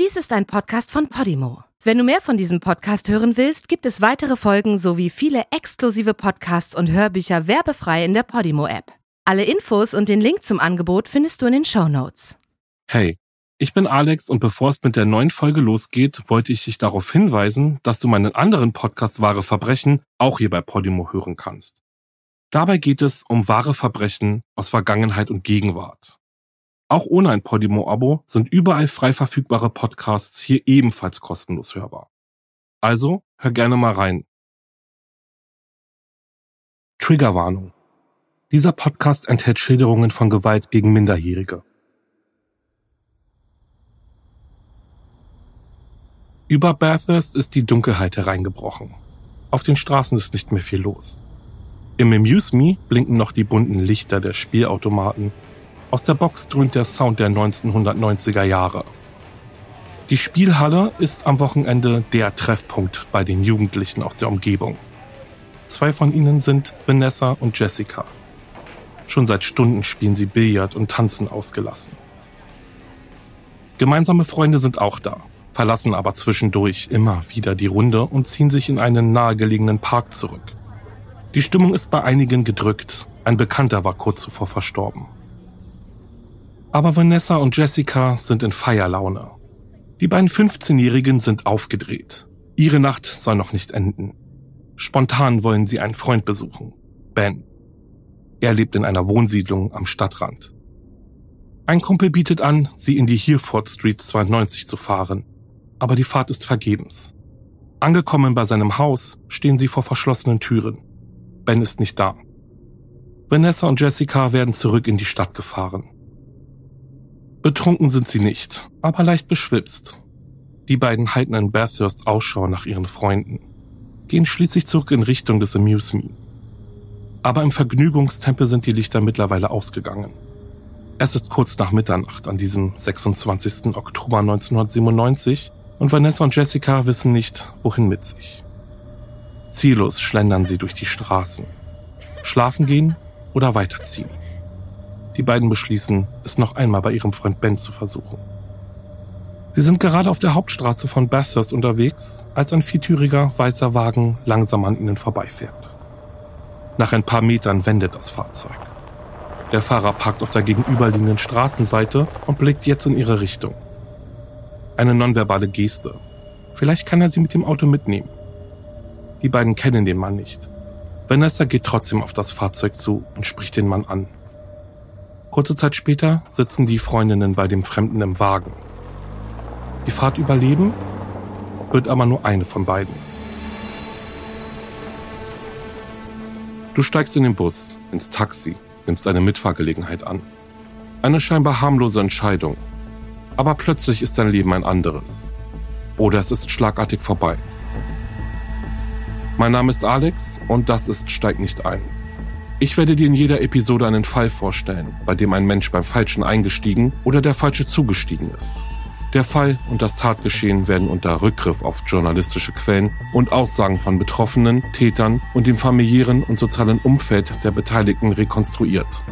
Dies ist ein Podcast von Podimo. Wenn du mehr von diesem Podcast hören willst, gibt es weitere Folgen sowie viele exklusive Podcasts und Hörbücher werbefrei in der Podimo-App. Alle Infos und den Link zum Angebot findest du in den Show. Hey, ich bin Alex und bevor es mit der neuen Folge losgeht, wollte ich dich darauf hinweisen, dass du meinen anderen Podcast Wahre Verbrechen auch hier bei Podimo hören kannst. Dabei geht es um wahre Verbrechen aus Vergangenheit und Gegenwart. Auch ohne ein Podimo-Abo sind überall frei verfügbare Podcasts hier ebenfalls kostenlos hörbar. Also hör gerne mal rein. Triggerwarnung. Dieser Podcast enthält Schilderungen von Gewalt gegen Minderjährige. Über Bathurst ist die Dunkelheit hereingebrochen. Auf den Straßen ist nicht mehr viel los. Im Amuse Me blinken noch die bunten Lichter der Spielautomaten aus der Box dröhnt der Sound der 1990er Jahre. Die Spielhalle ist am Wochenende der Treffpunkt bei den Jugendlichen aus der Umgebung. Zwei von ihnen sind Vanessa und Jessica. Schon seit Stunden spielen sie Billard und tanzen ausgelassen. Gemeinsame Freunde sind auch da, verlassen aber zwischendurch immer wieder die Runde und ziehen sich in einen nahegelegenen Park zurück. Die Stimmung ist bei einigen gedrückt. Ein Bekannter war kurz zuvor verstorben. Aber Vanessa und Jessica sind in Feierlaune. Die beiden 15-Jährigen sind aufgedreht. Ihre Nacht soll noch nicht enden. Spontan wollen sie einen Freund besuchen. Ben. Er lebt in einer Wohnsiedlung am Stadtrand. Ein Kumpel bietet an, sie in die Hereford Street 92 zu fahren. Aber die Fahrt ist vergebens. Angekommen bei seinem Haus stehen sie vor verschlossenen Türen. Ben ist nicht da. Vanessa und Jessica werden zurück in die Stadt gefahren. Betrunken sind sie nicht, aber leicht beschwipst. Die beiden halten in Bathurst Ausschau nach ihren Freunden, gehen schließlich zurück in Richtung des Amuse Me. Aber im Vergnügungstempel sind die Lichter mittlerweile ausgegangen. Es ist kurz nach Mitternacht an diesem 26. Oktober 1997 und Vanessa und Jessica wissen nicht, wohin mit sich. Ziellos schlendern sie durch die Straßen. Schlafen gehen oder weiterziehen. Die beiden beschließen, es noch einmal bei ihrem Freund Ben zu versuchen. Sie sind gerade auf der Hauptstraße von Bathurst unterwegs, als ein viertüriger weißer Wagen langsam an ihnen vorbeifährt. Nach ein paar Metern wendet das Fahrzeug. Der Fahrer parkt auf der gegenüberliegenden Straßenseite und blickt jetzt in ihre Richtung. Eine nonverbale Geste. Vielleicht kann er sie mit dem Auto mitnehmen. Die beiden kennen den Mann nicht. Vanessa geht trotzdem auf das Fahrzeug zu und spricht den Mann an. Kurze Zeit später sitzen die Freundinnen bei dem Fremden im Wagen. Die Fahrt überleben wird aber nur eine von beiden. Du steigst in den Bus, ins Taxi, nimmst eine Mitfahrgelegenheit an. Eine scheinbar harmlose Entscheidung. Aber plötzlich ist dein Leben ein anderes. Oder es ist schlagartig vorbei. Mein Name ist Alex und das ist Steig nicht ein. Ich werde dir in jeder Episode einen Fall vorstellen, bei dem ein Mensch beim Falschen eingestiegen oder der Falsche zugestiegen ist. Der Fall und das Tatgeschehen werden unter Rückgriff auf journalistische Quellen und Aussagen von Betroffenen, Tätern und dem familiären und sozialen Umfeld der Beteiligten rekonstruiert.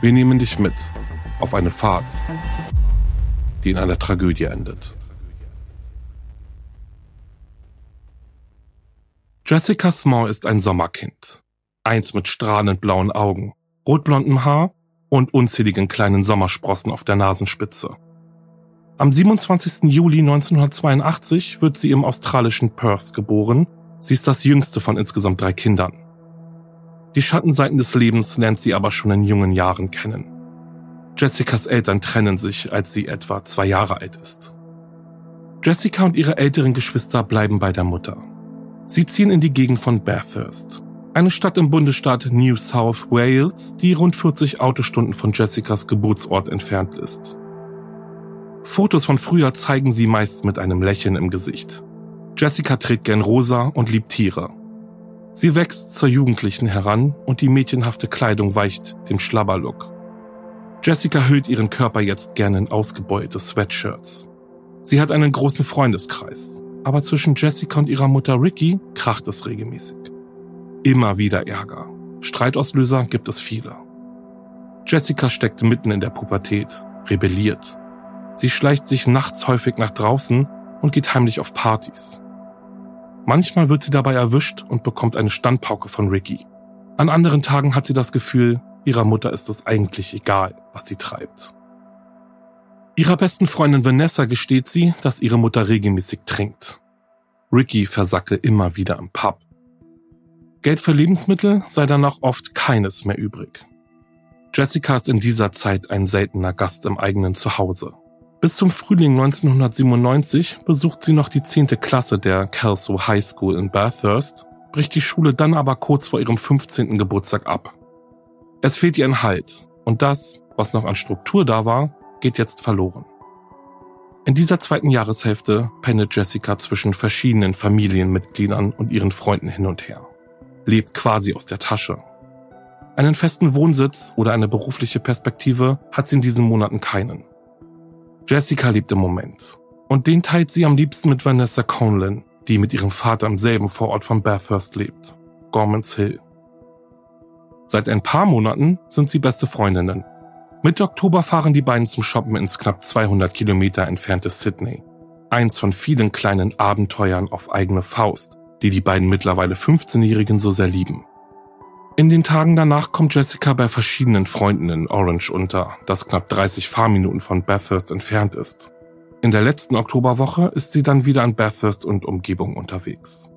Wir nehmen dich mit auf eine Fahrt, die in einer Tragödie endet. Jessica Small ist ein Sommerkind. Eins mit strahlend blauen Augen, rotblondem Haar und unzähligen kleinen Sommersprossen auf der Nasenspitze. Am 27. Juli 1982 wird sie im australischen Perth geboren. Sie ist das jüngste von insgesamt drei Kindern. Die Schattenseiten des Lebens lernt sie aber schon in jungen Jahren kennen. Jessicas Eltern trennen sich, als sie etwa zwei Jahre alt ist. Jessica und ihre älteren Geschwister bleiben bei der Mutter. Sie ziehen in die Gegend von Bathurst, eine Stadt im Bundesstaat New South Wales, die rund 40 Autostunden von Jessicas Geburtsort entfernt ist. Fotos von früher zeigen sie meist mit einem Lächeln im Gesicht. Jessica trägt gern rosa und liebt Tiere. Sie wächst zur Jugendlichen heran und die mädchenhafte Kleidung weicht dem Schlabberlook. Jessica hüllt ihren Körper jetzt gern in ausgebeulte Sweatshirts. Sie hat einen großen Freundeskreis, aber zwischen Jessica und ihrer Mutter Ricky kracht es regelmäßig. Immer wieder Ärger. Streitauslöser gibt es viele. Jessica steckt mitten in der Pubertät, rebelliert. Sie schleicht sich nachts häufig nach draußen und geht heimlich auf Partys. Manchmal wird sie dabei erwischt und bekommt eine Standpauke von Ricky. An anderen Tagen hat sie das Gefühl, ihrer Mutter ist es eigentlich egal, was sie treibt. Ihrer besten Freundin Vanessa gesteht sie, dass ihre Mutter regelmäßig trinkt. Ricky versacke immer wieder im Pub. Geld für Lebensmittel sei danach oft keines mehr übrig. Jessica ist in dieser Zeit ein seltener Gast im eigenen Zuhause. Bis zum Frühling 1997 besucht sie noch die 10. Klasse der Kelso High School in Bathurst, bricht die Schule dann aber kurz vor ihrem 15. Geburtstag ab. Es fehlt ihr ein Halt und das, was noch an Struktur da war, geht jetzt verloren. In dieser zweiten Jahreshälfte pendelt Jessica zwischen verschiedenen Familienmitgliedern und ihren Freunden hin und her. Lebt quasi aus der Tasche. Einen festen Wohnsitz oder eine berufliche Perspektive hat sie in diesen Monaten keinen. Jessica lebt im Moment. Und den teilt sie am liebsten mit Vanessa Conlin, die mit ihrem Vater im selben Vorort von Bathurst lebt, Gormans Hill. Seit ein paar Monaten sind sie beste Freundinnen. Mitte Oktober fahren die beiden zum Shoppen ins knapp 200 Kilometer entfernte Sydney. Eins von vielen kleinen Abenteuern auf eigene Faust, die die beiden mittlerweile 15-Jährigen so sehr lieben. In den Tagen danach kommt Jessica bei verschiedenen Freunden in Orange unter, das knapp 30 Fahrminuten von Bathurst entfernt ist. In der letzten Oktoberwoche ist sie dann wieder an Bathurst und Umgebung unterwegs.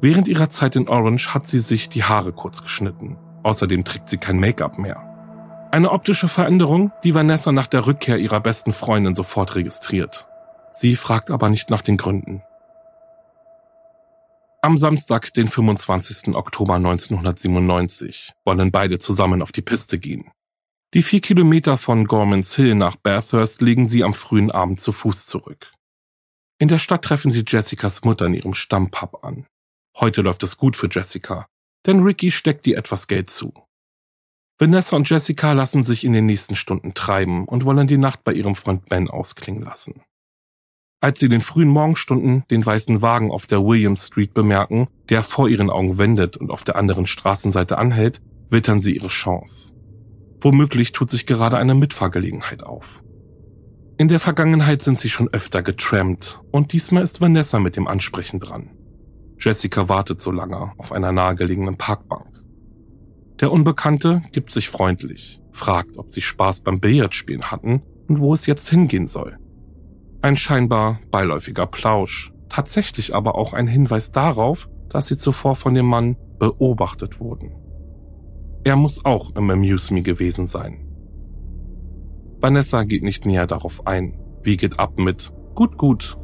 Während ihrer Zeit in Orange hat sie sich die Haare kurz geschnitten. Außerdem trägt sie kein Make-up mehr. Eine optische Veränderung, die Vanessa nach der Rückkehr ihrer besten Freundin sofort registriert. Sie fragt aber nicht nach den Gründen. Am Samstag, den 25. Oktober 1997, wollen beide zusammen auf die Piste gehen. Die vier Kilometer von Gormans Hill nach Bathurst legen sie am frühen Abend zu Fuß zurück. In der Stadt treffen sie Jessicas Mutter in ihrem Stammpub an. Heute läuft es gut für Jessica, denn Ricky steckt ihr etwas Geld zu. Vanessa und Jessica lassen sich in den nächsten Stunden treiben und wollen die Nacht bei ihrem Freund Ben ausklingen lassen. Als sie den frühen Morgenstunden den weißen Wagen auf der Williams Street bemerken, der vor ihren Augen wendet und auf der anderen Straßenseite anhält, wittern sie ihre Chance. Womöglich tut sich gerade eine Mitfahrgelegenheit auf. In der Vergangenheit sind sie schon öfter getrampt und diesmal ist Vanessa mit dem Ansprechen dran. Jessica wartet so lange auf einer nahegelegenen Parkbank. Der Unbekannte gibt sich freundlich, fragt, ob sie Spaß beim Billardspielen hatten und wo es jetzt hingehen soll. Ein scheinbar beiläufiger Plausch, tatsächlich aber auch ein Hinweis darauf, dass sie zuvor von dem Mann beobachtet wurden. Er muss auch im Amuse Me gewesen sein. Vanessa geht nicht näher darauf ein, wie geht ab mit gut, gut.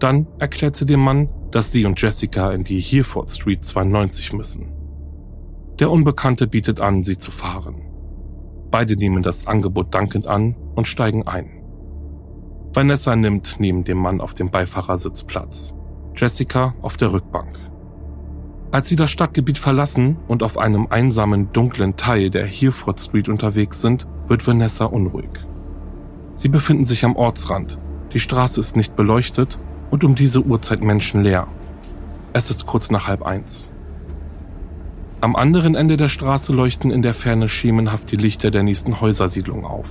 Dann erklärt sie dem Mann, dass sie und Jessica in die Hereford Street 92 müssen. Der Unbekannte bietet an, sie zu fahren. Beide nehmen das Angebot dankend an und steigen ein. Vanessa nimmt neben dem Mann auf dem Beifahrersitz Platz, Jessica auf der Rückbank. Als sie das Stadtgebiet verlassen und auf einem einsamen, dunklen Teil der Hereford Street unterwegs sind, wird Vanessa unruhig. Sie befinden sich am Ortsrand, die Straße ist nicht beleuchtet und um diese Uhrzeit menschenleer. Es ist kurz nach halb eins. Am anderen Ende der Straße leuchten in der Ferne schemenhaft die Lichter der nächsten Häusersiedlung auf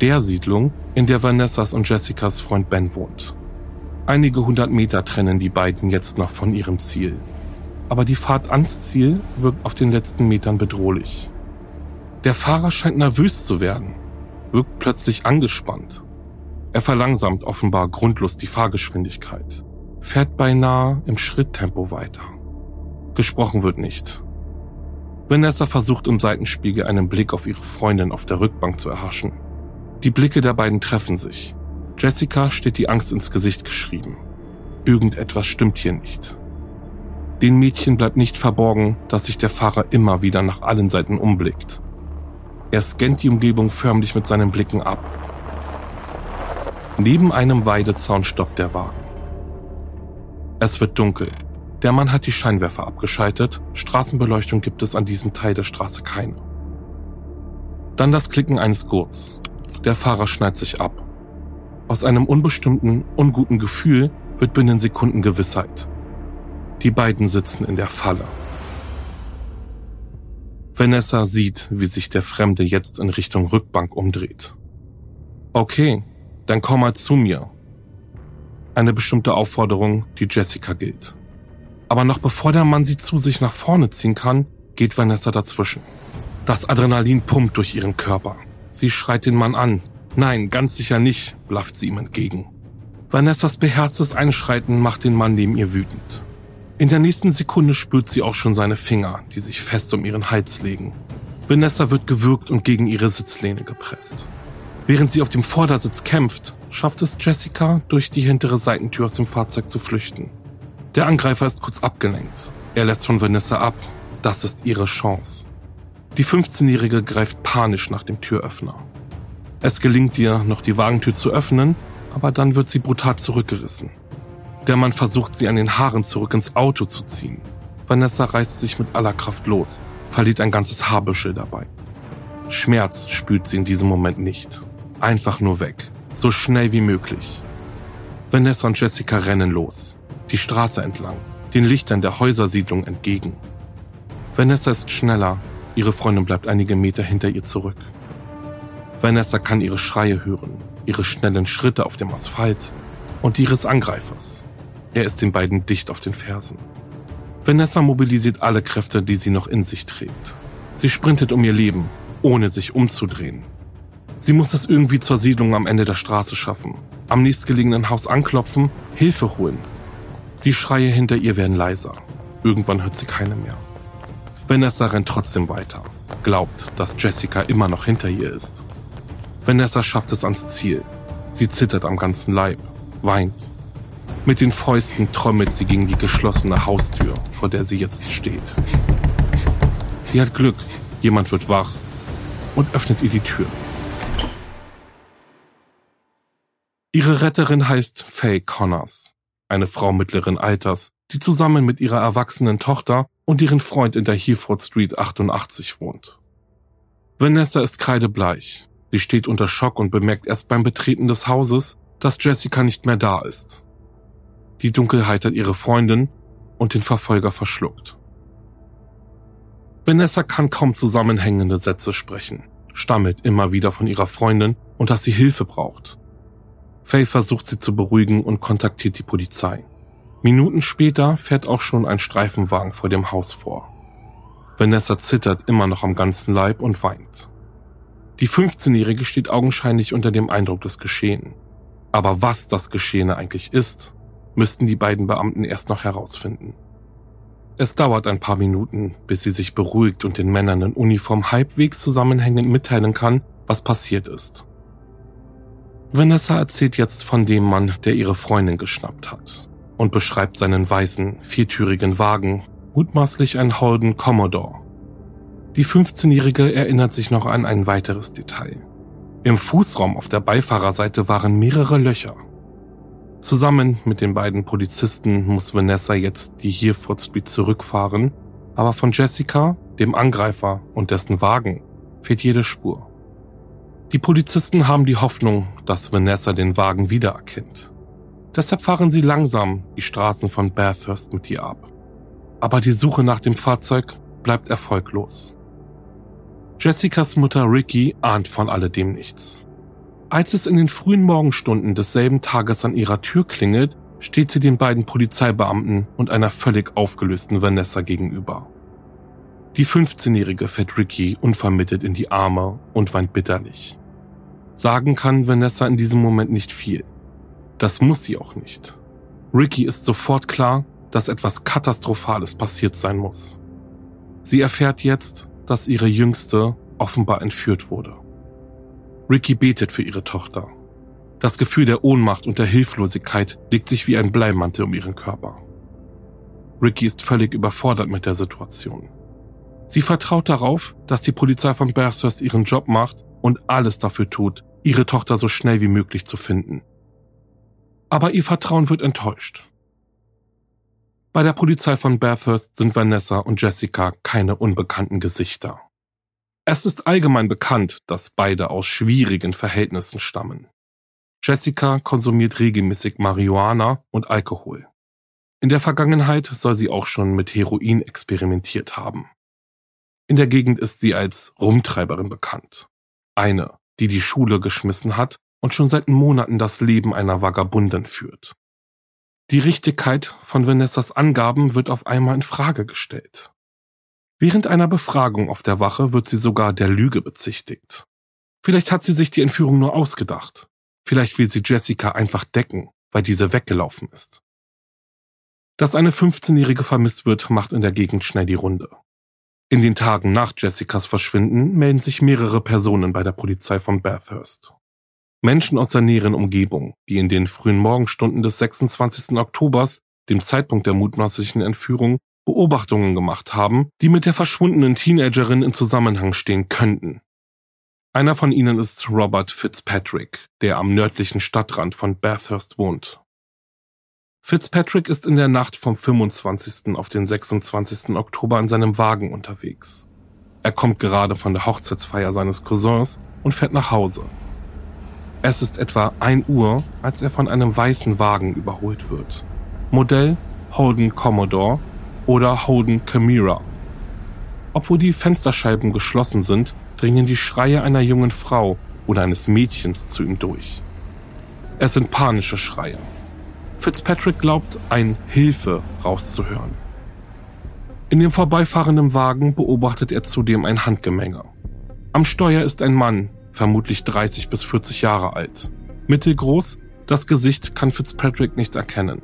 der Siedlung, in der Vanessas und Jessicas Freund Ben wohnt. Einige hundert Meter trennen die beiden jetzt noch von ihrem Ziel. Aber die Fahrt ans Ziel wirkt auf den letzten Metern bedrohlich. Der Fahrer scheint nervös zu werden, wirkt plötzlich angespannt. Er verlangsamt offenbar grundlos die Fahrgeschwindigkeit, fährt beinahe im Schritttempo weiter. Gesprochen wird nicht. Vanessa versucht im Seitenspiegel einen Blick auf ihre Freundin auf der Rückbank zu erhaschen. Die Blicke der beiden treffen sich. Jessica steht die Angst ins Gesicht geschrieben. Irgendetwas stimmt hier nicht. Den Mädchen bleibt nicht verborgen, dass sich der Fahrer immer wieder nach allen Seiten umblickt. Er scannt die Umgebung förmlich mit seinen Blicken ab. Neben einem Weidezaun stoppt der Wagen. Es wird dunkel. Der Mann hat die Scheinwerfer abgeschaltet, Straßenbeleuchtung gibt es an diesem Teil der Straße keine. Dann das Klicken eines Gurts. Der Fahrer schneidet sich ab. Aus einem unbestimmten, unguten Gefühl wird binnen Sekunden Gewissheit. Die beiden sitzen in der Falle. Vanessa sieht, wie sich der Fremde jetzt in Richtung Rückbank umdreht. Okay, dann komm mal zu mir. Eine bestimmte Aufforderung, die Jessica gilt. Aber noch bevor der Mann sie zu sich nach vorne ziehen kann, geht Vanessa dazwischen. Das Adrenalin pumpt durch ihren Körper. Sie schreit den Mann an. Nein, ganz sicher nicht, blafft sie ihm entgegen. Vanessas beherztes Einschreiten macht den Mann neben ihr wütend. In der nächsten Sekunde spürt sie auch schon seine Finger, die sich fest um ihren Hals legen. Vanessa wird gewürgt und gegen ihre Sitzlehne gepresst. Während sie auf dem Vordersitz kämpft, schafft es Jessica, durch die hintere Seitentür aus dem Fahrzeug zu flüchten. Der Angreifer ist kurz abgelenkt. Er lässt von Vanessa ab. Das ist ihre Chance. Die 15-Jährige greift panisch nach dem Türöffner. Es gelingt ihr, noch die Wagentür zu öffnen, aber dann wird sie brutal zurückgerissen. Der Mann versucht sie an den Haaren zurück ins Auto zu ziehen. Vanessa reißt sich mit aller Kraft los, verliert ein ganzes Haarbüschel dabei. Schmerz spürt sie in diesem Moment nicht. Einfach nur weg. So schnell wie möglich. Vanessa und Jessica rennen los. Die Straße entlang. Den Lichtern der Häusersiedlung entgegen. Vanessa ist schneller. Ihre Freundin bleibt einige Meter hinter ihr zurück. Vanessa kann ihre Schreie hören, ihre schnellen Schritte auf dem Asphalt und die ihres Angreifers. Er ist den beiden dicht auf den Fersen. Vanessa mobilisiert alle Kräfte, die sie noch in sich trägt. Sie sprintet um ihr Leben, ohne sich umzudrehen. Sie muss es irgendwie zur Siedlung am Ende der Straße schaffen, am nächstgelegenen Haus anklopfen, Hilfe holen. Die Schreie hinter ihr werden leiser. Irgendwann hört sie keine mehr. Vanessa rennt trotzdem weiter, glaubt, dass Jessica immer noch hinter ihr ist. Vanessa schafft es ans Ziel. Sie zittert am ganzen Leib, weint. Mit den Fäusten trommelt sie gegen die geschlossene Haustür, vor der sie jetzt steht. Sie hat Glück, jemand wird wach und öffnet ihr die Tür. Ihre Retterin heißt Faye Connors, eine Frau mittleren Alters, die zusammen mit ihrer erwachsenen Tochter und ihren Freund in der Hereford Street 88 wohnt. Vanessa ist kreidebleich. Sie steht unter Schock und bemerkt erst beim Betreten des Hauses, dass Jessica nicht mehr da ist. Die Dunkelheit hat ihre Freundin und den Verfolger verschluckt. Vanessa kann kaum zusammenhängende Sätze sprechen, stammelt immer wieder von ihrer Freundin und dass sie Hilfe braucht. Faye versucht sie zu beruhigen und kontaktiert die Polizei. Minuten später fährt auch schon ein Streifenwagen vor dem Haus vor. Vanessa zittert immer noch am ganzen Leib und weint. Die 15-Jährige steht augenscheinlich unter dem Eindruck des Geschehen. Aber was das Geschehene eigentlich ist, müssten die beiden Beamten erst noch herausfinden. Es dauert ein paar Minuten, bis sie sich beruhigt und den Männern in Uniform halbwegs zusammenhängend mitteilen kann, was passiert ist. Vanessa erzählt jetzt von dem Mann, der ihre Freundin geschnappt hat und beschreibt seinen weißen, viertürigen Wagen, mutmaßlich ein Holden Commodore. Die 15-Jährige erinnert sich noch an ein weiteres Detail. Im Fußraum auf der Beifahrerseite waren mehrere Löcher. Zusammen mit den beiden Polizisten muss Vanessa jetzt die Hereford Street zurückfahren, aber von Jessica, dem Angreifer und dessen Wagen fehlt jede Spur. Die Polizisten haben die Hoffnung, dass Vanessa den Wagen wiedererkennt. Deshalb fahren sie langsam die Straßen von Bathurst mit ihr ab. Aber die Suche nach dem Fahrzeug bleibt erfolglos. Jessicas Mutter Ricky ahnt von alledem nichts. Als es in den frühen Morgenstunden desselben Tages an ihrer Tür klingelt, steht sie den beiden Polizeibeamten und einer völlig aufgelösten Vanessa gegenüber. Die 15-Jährige fällt Ricky unvermittelt in die Arme und weint bitterlich. Sagen kann Vanessa in diesem Moment nicht viel. Das muss sie auch nicht. Ricky ist sofort klar, dass etwas Katastrophales passiert sein muss. Sie erfährt jetzt, dass ihre Jüngste offenbar entführt wurde. Ricky betet für ihre Tochter. Das Gefühl der Ohnmacht und der Hilflosigkeit legt sich wie ein Bleimantel um ihren Körper. Ricky ist völlig überfordert mit der Situation. Sie vertraut darauf, dass die Polizei von Bathurst ihren Job macht und alles dafür tut, ihre Tochter so schnell wie möglich zu finden. Aber ihr Vertrauen wird enttäuscht. Bei der Polizei von Bathurst sind Vanessa und Jessica keine unbekannten Gesichter. Es ist allgemein bekannt, dass beide aus schwierigen Verhältnissen stammen. Jessica konsumiert regelmäßig Marihuana und Alkohol. In der Vergangenheit soll sie auch schon mit Heroin experimentiert haben. In der Gegend ist sie als Rumtreiberin bekannt. Eine, die die Schule geschmissen hat und schon seit Monaten das Leben einer Vagabundin führt. Die Richtigkeit von Vanessas Angaben wird auf einmal in Frage gestellt. Während einer Befragung auf der Wache wird sie sogar der Lüge bezichtigt. Vielleicht hat sie sich die Entführung nur ausgedacht. Vielleicht will sie Jessica einfach decken, weil diese weggelaufen ist. Dass eine 15-Jährige vermisst wird, macht in der Gegend schnell die Runde. In den Tagen nach Jessicas Verschwinden melden sich mehrere Personen bei der Polizei von Bathurst. Menschen aus der näheren Umgebung, die in den frühen Morgenstunden des 26. Oktobers, dem Zeitpunkt der mutmaßlichen Entführung, Beobachtungen gemacht haben, die mit der verschwundenen Teenagerin in Zusammenhang stehen könnten. Einer von ihnen ist Robert Fitzpatrick, der am nördlichen Stadtrand von Bathurst wohnt. Fitzpatrick ist in der Nacht vom 25. auf den 26. Oktober in seinem Wagen unterwegs. Er kommt gerade von der Hochzeitsfeier seines Cousins und fährt nach Hause. Es ist etwa 1 Uhr, als er von einem weißen Wagen überholt wird. Modell Holden Commodore oder Holden Chimera. Obwohl die Fensterscheiben geschlossen sind, dringen die Schreie einer jungen Frau oder eines Mädchens zu ihm durch. Es sind panische Schreie. Fitzpatrick glaubt, ein Hilfe rauszuhören. In dem vorbeifahrenden Wagen beobachtet er zudem ein Handgemenge. Am Steuer ist ein Mann, vermutlich 30 bis 40 Jahre alt. Mittelgroß, das Gesicht kann Fitzpatrick nicht erkennen.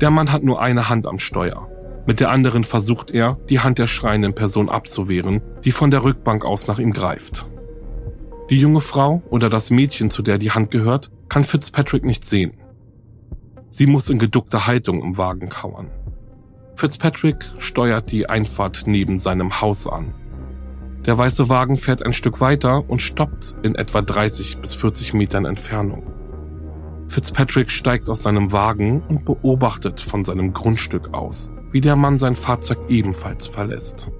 Der Mann hat nur eine Hand am Steuer. Mit der anderen versucht er, die Hand der schreienden Person abzuwehren, die von der Rückbank aus nach ihm greift. Die junge Frau oder das Mädchen, zu der die Hand gehört, kann Fitzpatrick nicht sehen. Sie muss in geduckter Haltung im Wagen kauern. Fitzpatrick steuert die Einfahrt neben seinem Haus an der weiße Wagen fährt ein Stück weiter und stoppt in etwa 30 bis 40 Metern Entfernung. Fitzpatrick steigt aus seinem Wagen und beobachtet von seinem Grundstück aus, wie der Mann sein Fahrzeug ebenfalls verlässt.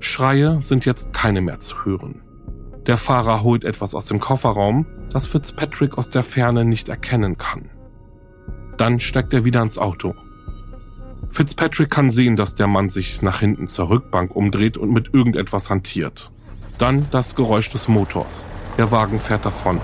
Schreie sind jetzt keine mehr zu hören. Der Fahrer holt etwas aus dem Kofferraum, das Fitzpatrick aus der Ferne nicht erkennen kann. Dann steigt er wieder ins Auto Fitzpatrick kann sehen, dass der Mann sich nach hinten zur Rückbank umdreht und mit irgendetwas hantiert. Dann das Geräusch des Motors. Der Wagen fährt davon.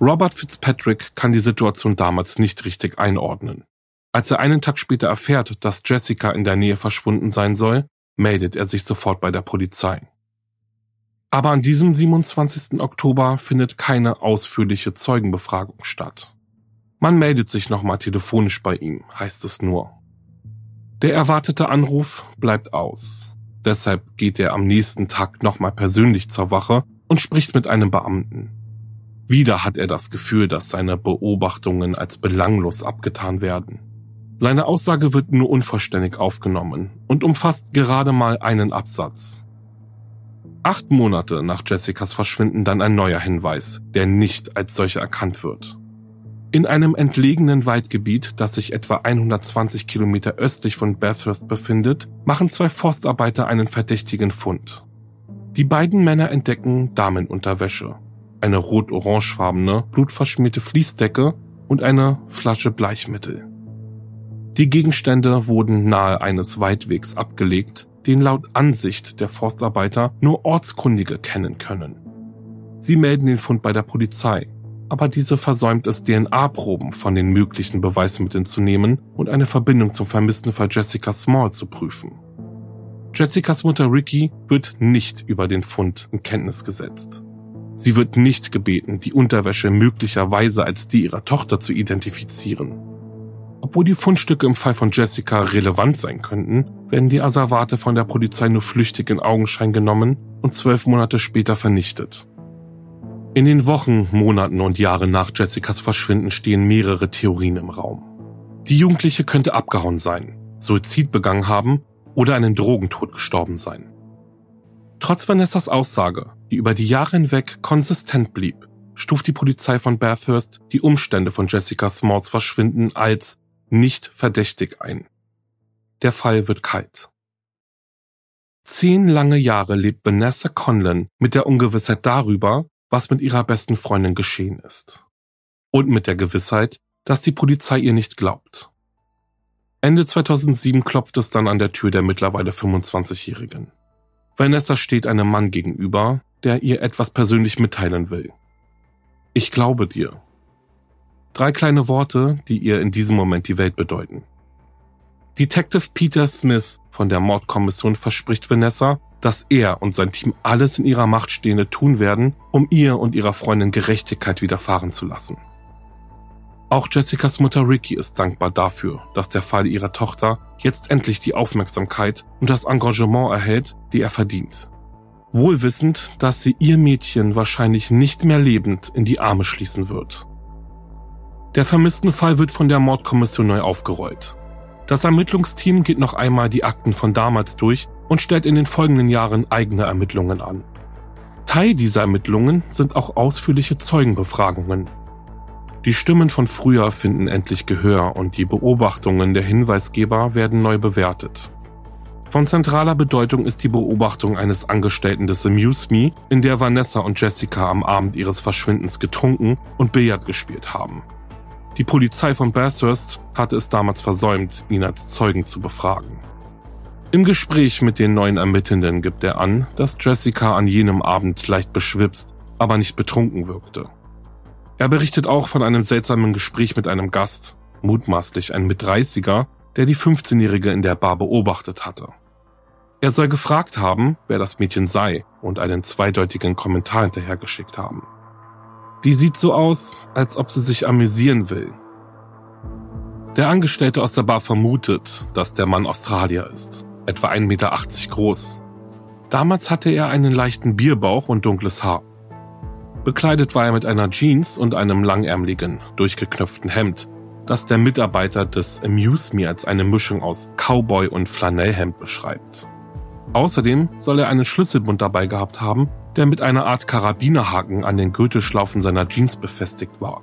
Robert Fitzpatrick kann die Situation damals nicht richtig einordnen. Als er einen Tag später erfährt, dass Jessica in der Nähe verschwunden sein soll, meldet er sich sofort bei der Polizei. Aber an diesem 27. Oktober findet keine ausführliche Zeugenbefragung statt. Man meldet sich nochmal telefonisch bei ihm, heißt es nur. Der erwartete Anruf bleibt aus. Deshalb geht er am nächsten Tag nochmal persönlich zur Wache und spricht mit einem Beamten. Wieder hat er das Gefühl, dass seine Beobachtungen als belanglos abgetan werden. Seine Aussage wird nur unvollständig aufgenommen und umfasst gerade mal einen Absatz. Acht Monate nach Jessicas Verschwinden dann ein neuer Hinweis, der nicht als solcher erkannt wird. In einem entlegenen Waldgebiet, das sich etwa 120 Kilometer östlich von Bathurst befindet, machen zwei Forstarbeiter einen verdächtigen Fund. Die beiden Männer entdecken Damenunterwäsche, eine rot-orangefarbene, blutverschmierte Fließdecke und eine Flasche Bleichmittel. Die Gegenstände wurden nahe eines Waldwegs abgelegt, den laut Ansicht der Forstarbeiter nur Ortskundige kennen können. Sie melden den Fund bei der Polizei, aber diese versäumt es, DNA-Proben von den möglichen Beweismitteln zu nehmen und eine Verbindung zum vermissten Fall Jessica Small zu prüfen. Jessicas Mutter Ricky wird nicht über den Fund in Kenntnis gesetzt. Sie wird nicht gebeten, die Unterwäsche möglicherweise als die ihrer Tochter zu identifizieren. Obwohl die Fundstücke im Fall von Jessica relevant sein könnten, werden die Asservate von der Polizei nur flüchtig in Augenschein genommen und zwölf Monate später vernichtet. In den Wochen, Monaten und Jahren nach Jessicas Verschwinden stehen mehrere Theorien im Raum. Die Jugendliche könnte abgehauen sein, Suizid begangen haben oder einen Drogentod gestorben sein. Trotz Vanessas Aussage, die über die Jahre hinweg konsistent blieb, stuft die Polizei von Bathurst die Umstände von Jessica Smalls Verschwinden als nicht verdächtig ein. Der Fall wird kalt. Zehn lange Jahre lebt Vanessa Conlon mit der Ungewissheit darüber, was mit ihrer besten Freundin geschehen ist. Und mit der Gewissheit, dass die Polizei ihr nicht glaubt. Ende 2007 klopft es dann an der Tür der mittlerweile 25-Jährigen. Vanessa steht einem Mann gegenüber, der ihr etwas persönlich mitteilen will. Ich glaube dir. Drei kleine Worte, die ihr in diesem Moment die Welt bedeuten. Detective Peter Smith von der Mordkommission verspricht Vanessa, dass er und sein Team alles in ihrer Macht Stehende tun werden, um ihr und ihrer Freundin Gerechtigkeit widerfahren zu lassen. Auch Jessicas Mutter Ricky ist dankbar dafür, dass der Fall ihrer Tochter jetzt endlich die Aufmerksamkeit und das Engagement erhält, die er verdient. Wohlwissend, dass sie ihr Mädchen wahrscheinlich nicht mehr lebend in die Arme schließen wird. Der vermissten Fall wird von der Mordkommission neu aufgerollt. Das Ermittlungsteam geht noch einmal die Akten von damals durch und stellt in den folgenden Jahren eigene Ermittlungen an. Teil dieser Ermittlungen sind auch ausführliche Zeugenbefragungen. Die Stimmen von früher finden endlich Gehör und die Beobachtungen der Hinweisgeber werden neu bewertet. Von zentraler Bedeutung ist die Beobachtung eines Angestellten des Amuse Me, in der Vanessa und Jessica am Abend ihres Verschwindens getrunken und Billard gespielt haben. Die Polizei von Bathurst hatte es damals versäumt, ihn als Zeugen zu befragen. Im Gespräch mit den neuen Ermittelnden gibt er an, dass Jessica an jenem Abend leicht beschwipst, aber nicht betrunken wirkte. Er berichtet auch von einem seltsamen Gespräch mit einem Gast, mutmaßlich ein Mit-30er, der die 15-Jährige in der Bar beobachtet hatte. Er soll gefragt haben, wer das Mädchen sei und einen zweideutigen Kommentar hinterhergeschickt haben. Die sieht so aus, als ob sie sich amüsieren will. Der Angestellte aus der Bar vermutet, dass der Mann Australier ist, etwa 1,80 Meter groß. Damals hatte er einen leichten Bierbauch und dunkles Haar. Bekleidet war er mit einer Jeans und einem langärmeligen, durchgeknöpften Hemd, das der Mitarbeiter des Amuse Me als eine Mischung aus Cowboy und Flanellhemd beschreibt. Außerdem soll er einen Schlüsselbund dabei gehabt haben, der mit einer Art Karabinerhaken an den Gürtelschlaufen seiner Jeans befestigt war.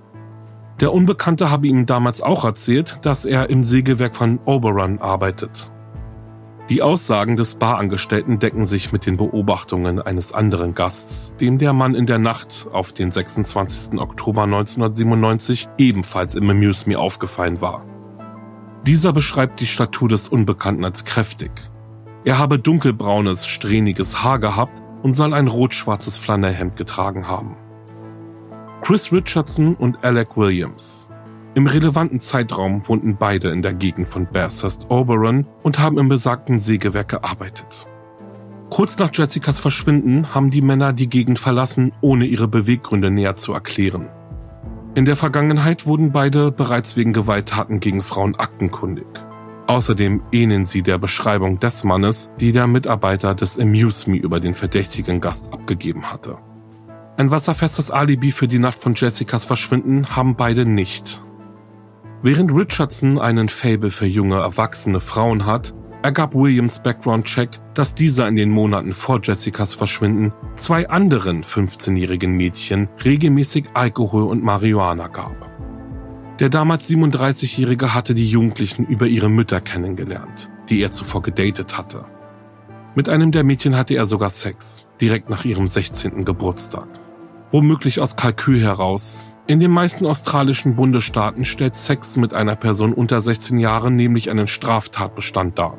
Der Unbekannte habe ihm damals auch erzählt, dass er im Sägewerk von Oberon arbeitet. Die Aussagen des Barangestellten decken sich mit den Beobachtungen eines anderen Gasts, dem der Mann in der Nacht auf den 26. Oktober 1997 ebenfalls im Amuse Me aufgefallen war. Dieser beschreibt die Statur des Unbekannten als kräftig. Er habe dunkelbraunes, strähniges Haar gehabt und soll ein rot-schwarzes Flanellhemd getragen haben. Chris Richardson und Alec Williams. Im relevanten Zeitraum wohnten beide in der Gegend von Bathurst Oberon und haben im besagten Sägewerk gearbeitet. Kurz nach Jessicas Verschwinden haben die Männer die Gegend verlassen, ohne ihre Beweggründe näher zu erklären. In der Vergangenheit wurden beide bereits wegen Gewalttaten gegen Frauen aktenkundig. Außerdem ähneln sie der Beschreibung des Mannes, die der Mitarbeiter des Amuse Me über den verdächtigen Gast abgegeben hatte. Ein wasserfestes Alibi für die Nacht von Jessicas Verschwinden haben beide nicht. Während Richardson einen Fable für junge, erwachsene Frauen hat, ergab Williams Background-Check, dass dieser in den Monaten vor Jessicas Verschwinden zwei anderen 15-jährigen Mädchen regelmäßig Alkohol und Marihuana gab. Der damals 37-Jährige hatte die Jugendlichen über ihre Mütter kennengelernt, die er zuvor gedatet hatte. Mit einem der Mädchen hatte er sogar Sex, direkt nach ihrem 16. Geburtstag. Womöglich aus Kalkül heraus. In den meisten australischen Bundesstaaten stellt Sex mit einer Person unter 16 Jahren nämlich einen Straftatbestand dar.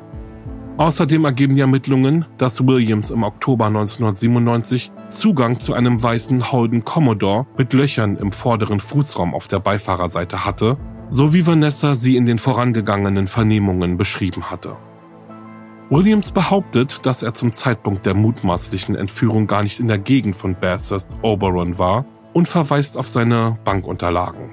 Außerdem ergeben die Ermittlungen, dass Williams im Oktober 1997 Zugang zu einem weißen Holden Commodore mit Löchern im vorderen Fußraum auf der Beifahrerseite hatte, so wie Vanessa sie in den vorangegangenen Vernehmungen beschrieben hatte. Williams behauptet, dass er zum Zeitpunkt der mutmaßlichen Entführung gar nicht in der Gegend von Bathurst Oberon war und verweist auf seine Bankunterlagen.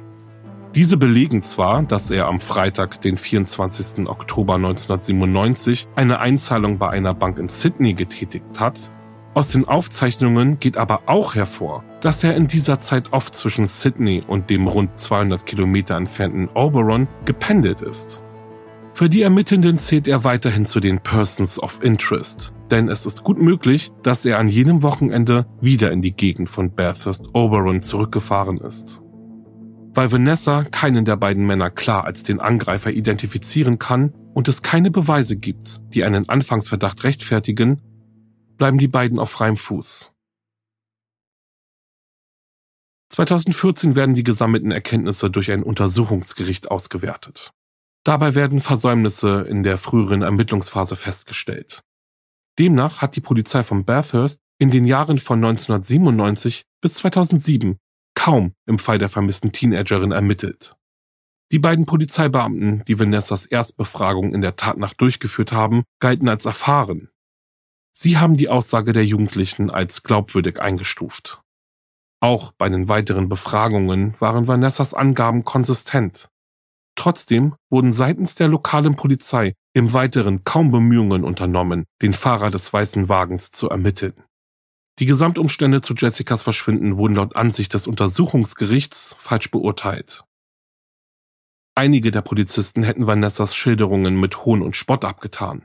Diese belegen zwar, dass er am Freitag, den 24. Oktober 1997, eine Einzahlung bei einer Bank in Sydney getätigt hat, aus den Aufzeichnungen geht aber auch hervor, dass er in dieser Zeit oft zwischen Sydney und dem rund 200 Kilometer entfernten Oberon gependelt ist. Für die Ermittelnden zählt er weiterhin zu den Persons of Interest, denn es ist gut möglich, dass er an jenem Wochenende wieder in die Gegend von Bathurst Oberon zurückgefahren ist. Weil Vanessa keinen der beiden Männer klar als den Angreifer identifizieren kann und es keine Beweise gibt, die einen Anfangsverdacht rechtfertigen, bleiben die beiden auf freiem Fuß. 2014 werden die gesammelten Erkenntnisse durch ein Untersuchungsgericht ausgewertet. Dabei werden Versäumnisse in der früheren Ermittlungsphase festgestellt. Demnach hat die Polizei von Bathurst in den Jahren von 1997 bis 2007 kaum im Fall der vermissten Teenagerin ermittelt. Die beiden Polizeibeamten, die Vanessas Erstbefragung in der Tatnacht durchgeführt haben, galten als erfahren. Sie haben die Aussage der Jugendlichen als glaubwürdig eingestuft. Auch bei den weiteren Befragungen waren Vanessas Angaben konsistent. Trotzdem wurden seitens der lokalen Polizei im Weiteren kaum Bemühungen unternommen, den Fahrer des weißen Wagens zu ermitteln. Die Gesamtumstände zu Jessicas Verschwinden wurden laut Ansicht des Untersuchungsgerichts falsch beurteilt. Einige der Polizisten hätten Vanessas Schilderungen mit Hohn und Spott abgetan.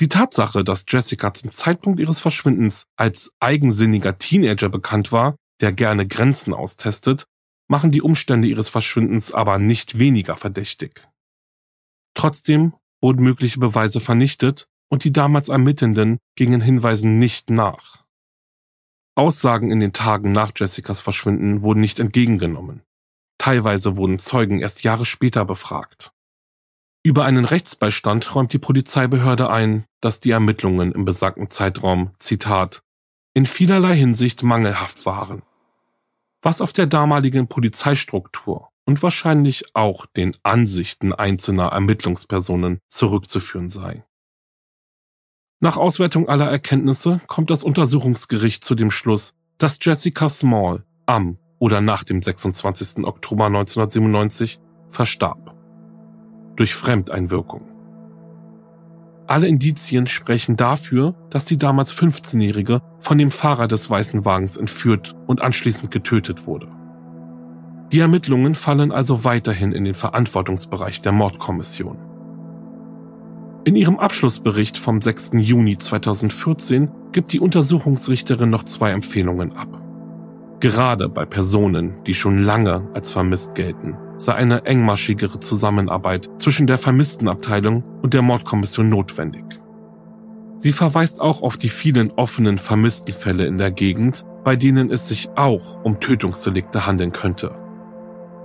Die Tatsache, dass Jessica zum Zeitpunkt ihres Verschwindens als eigensinniger Teenager bekannt war, der gerne Grenzen austestet, machen die Umstände ihres Verschwindens aber nicht weniger verdächtig. Trotzdem wurden mögliche Beweise vernichtet und die damals Ermittelnden gingen Hinweisen nicht nach. Aussagen in den Tagen nach Jessicas Verschwinden wurden nicht entgegengenommen. Teilweise wurden Zeugen erst Jahre später befragt. Über einen Rechtsbeistand räumt die Polizeibehörde ein, dass die Ermittlungen im besagten Zeitraum, Zitat, in vielerlei Hinsicht mangelhaft waren. Was auf der damaligen Polizeistruktur und wahrscheinlich auch den Ansichten einzelner Ermittlungspersonen zurückzuführen sei. Nach Auswertung aller Erkenntnisse kommt das Untersuchungsgericht zu dem Schluss, dass Jessica Small am oder nach dem 26. Oktober 1997 verstarb. Durch Fremdeinwirkung. Alle Indizien sprechen dafür, dass die damals 15-Jährige von dem Fahrer des weißen Wagens entführt und anschließend getötet wurde. Die Ermittlungen fallen also weiterhin in den Verantwortungsbereich der Mordkommission. In ihrem Abschlussbericht vom 6. Juni 2014 gibt die Untersuchungsrichterin noch zwei Empfehlungen ab. Gerade bei Personen, die schon lange als vermisst gelten, sei eine engmaschigere Zusammenarbeit zwischen der Vermisstenabteilung und der Mordkommission notwendig. Sie verweist auch auf die vielen offenen Vermisstenfälle in der Gegend, bei denen es sich auch um Tötungsdelikte handeln könnte.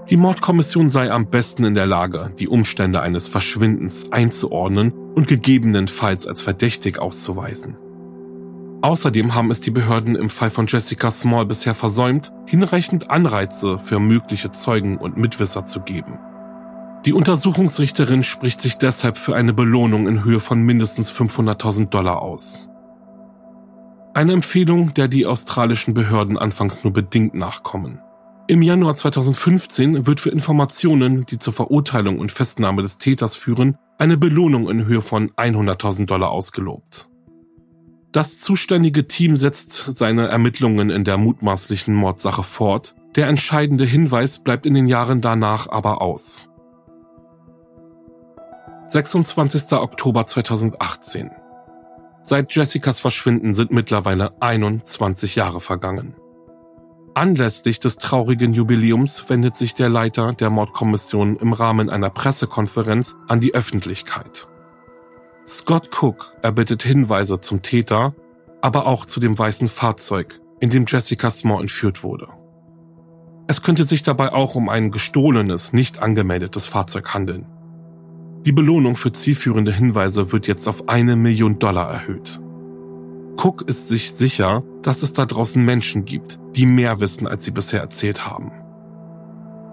Die Mordkommission sei am besten in der Lage, die Umstände eines Verschwindens einzuordnen und gegebenenfalls als verdächtig auszuweisen. Außerdem haben es die Behörden im Fall von Jessica Small bisher versäumt, hinreichend Anreize für mögliche Zeugen und Mitwisser zu geben. Die Untersuchungsrichterin spricht sich deshalb für eine Belohnung in Höhe von mindestens 500.000 Dollar aus. Eine Empfehlung, der die australischen Behörden anfangs nur bedingt nachkommen. Im Januar 2015 wird für Informationen, die zur Verurteilung und Festnahme des Täters führen, eine Belohnung in Höhe von 100.000 Dollar ausgelobt. Das zuständige Team setzt seine Ermittlungen in der mutmaßlichen Mordsache fort. Der entscheidende Hinweis bleibt in den Jahren danach aber aus. 26. Oktober 2018. Seit Jessicas Verschwinden sind mittlerweile 21 Jahre vergangen. Anlässlich des traurigen Jubiläums wendet sich der Leiter der Mordkommission im Rahmen einer Pressekonferenz an die Öffentlichkeit. Scott Cook erbittet Hinweise zum Täter, aber auch zu dem weißen Fahrzeug, in dem Jessica Small entführt wurde. Es könnte sich dabei auch um ein gestohlenes, nicht angemeldetes Fahrzeug handeln. Die Belohnung für zielführende Hinweise wird jetzt auf eine Million Dollar erhöht. Cook ist sich sicher, dass es da draußen Menschen gibt, die mehr wissen, als sie bisher erzählt haben.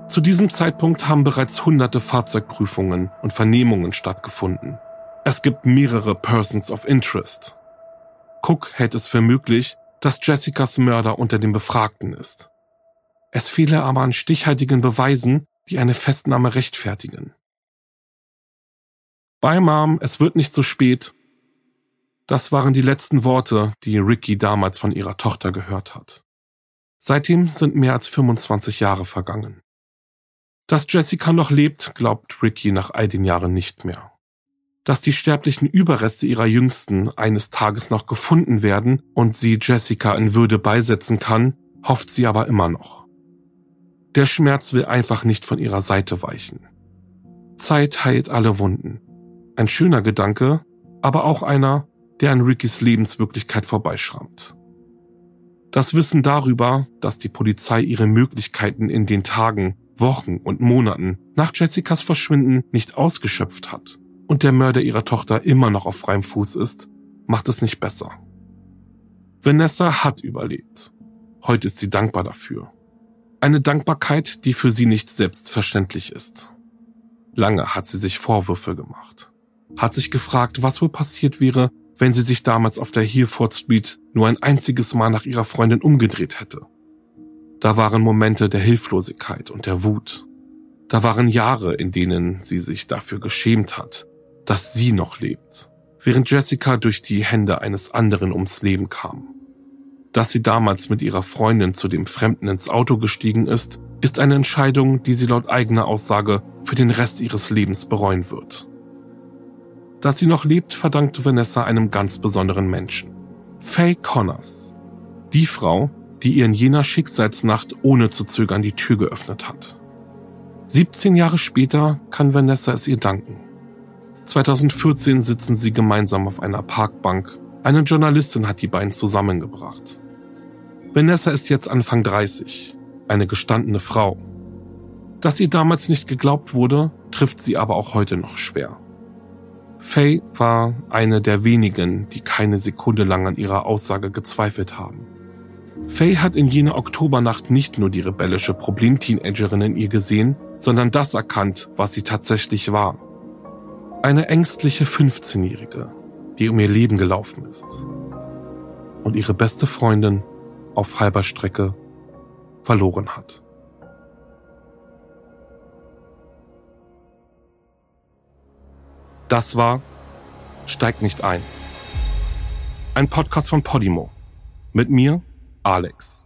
Zu diesem Zeitpunkt haben bereits hunderte Fahrzeugprüfungen und Vernehmungen stattgefunden. Es gibt mehrere Persons of Interest. Cook hält es für möglich, dass Jessicas Mörder unter den Befragten ist. Es fehle aber an stichhaltigen Beweisen, die eine Festnahme rechtfertigen. Bye Mom, es wird nicht so spät. Das waren die letzten Worte, die Ricky damals von ihrer Tochter gehört hat. Seitdem sind mehr als 25 Jahre vergangen. Dass Jessica noch lebt, glaubt Ricky nach all den Jahren nicht mehr dass die sterblichen Überreste ihrer Jüngsten eines Tages noch gefunden werden und sie Jessica in Würde beisetzen kann, hofft sie aber immer noch. Der Schmerz will einfach nicht von ihrer Seite weichen. Zeit heilt alle Wunden. Ein schöner Gedanke, aber auch einer, der an Rickys Lebenswirklichkeit vorbeischrammt. Das Wissen darüber, dass die Polizei ihre Möglichkeiten in den Tagen, Wochen und Monaten nach Jessicas Verschwinden nicht ausgeschöpft hat, und der Mörder ihrer Tochter immer noch auf freiem Fuß ist, macht es nicht besser. Vanessa hat überlebt. Heute ist sie dankbar dafür. Eine Dankbarkeit, die für sie nicht selbstverständlich ist. Lange hat sie sich Vorwürfe gemacht. Hat sich gefragt, was wohl passiert wäre, wenn sie sich damals auf der Hereford Street nur ein einziges Mal nach ihrer Freundin umgedreht hätte. Da waren Momente der Hilflosigkeit und der Wut. Da waren Jahre, in denen sie sich dafür geschämt hat, dass sie noch lebt, während Jessica durch die Hände eines anderen ums Leben kam. Dass sie damals mit ihrer Freundin zu dem Fremden ins Auto gestiegen ist, ist eine Entscheidung, die sie laut eigener Aussage für den Rest ihres Lebens bereuen wird. Dass sie noch lebt, verdankt Vanessa einem ganz besonderen Menschen. Faye Connors. Die Frau, die ihr in jener Schicksalsnacht ohne zu zögern die Tür geöffnet hat. 17 Jahre später kann Vanessa es ihr danken. 2014 sitzen sie gemeinsam auf einer Parkbank. Eine Journalistin hat die beiden zusammengebracht. Vanessa ist jetzt Anfang 30, eine gestandene Frau. Dass ihr damals nicht geglaubt wurde, trifft sie aber auch heute noch schwer. Faye war eine der wenigen, die keine Sekunde lang an ihrer Aussage gezweifelt haben. Faye hat in jener Oktobernacht nicht nur die rebellische Problemteenagerin in ihr gesehen, sondern das erkannt, was sie tatsächlich war. Eine ängstliche 15-Jährige, die um ihr Leben gelaufen ist. Und ihre beste Freundin auf halber Strecke verloren hat. Das war Steigt nicht ein. Ein Podcast von Podimo. Mit mir, Alex.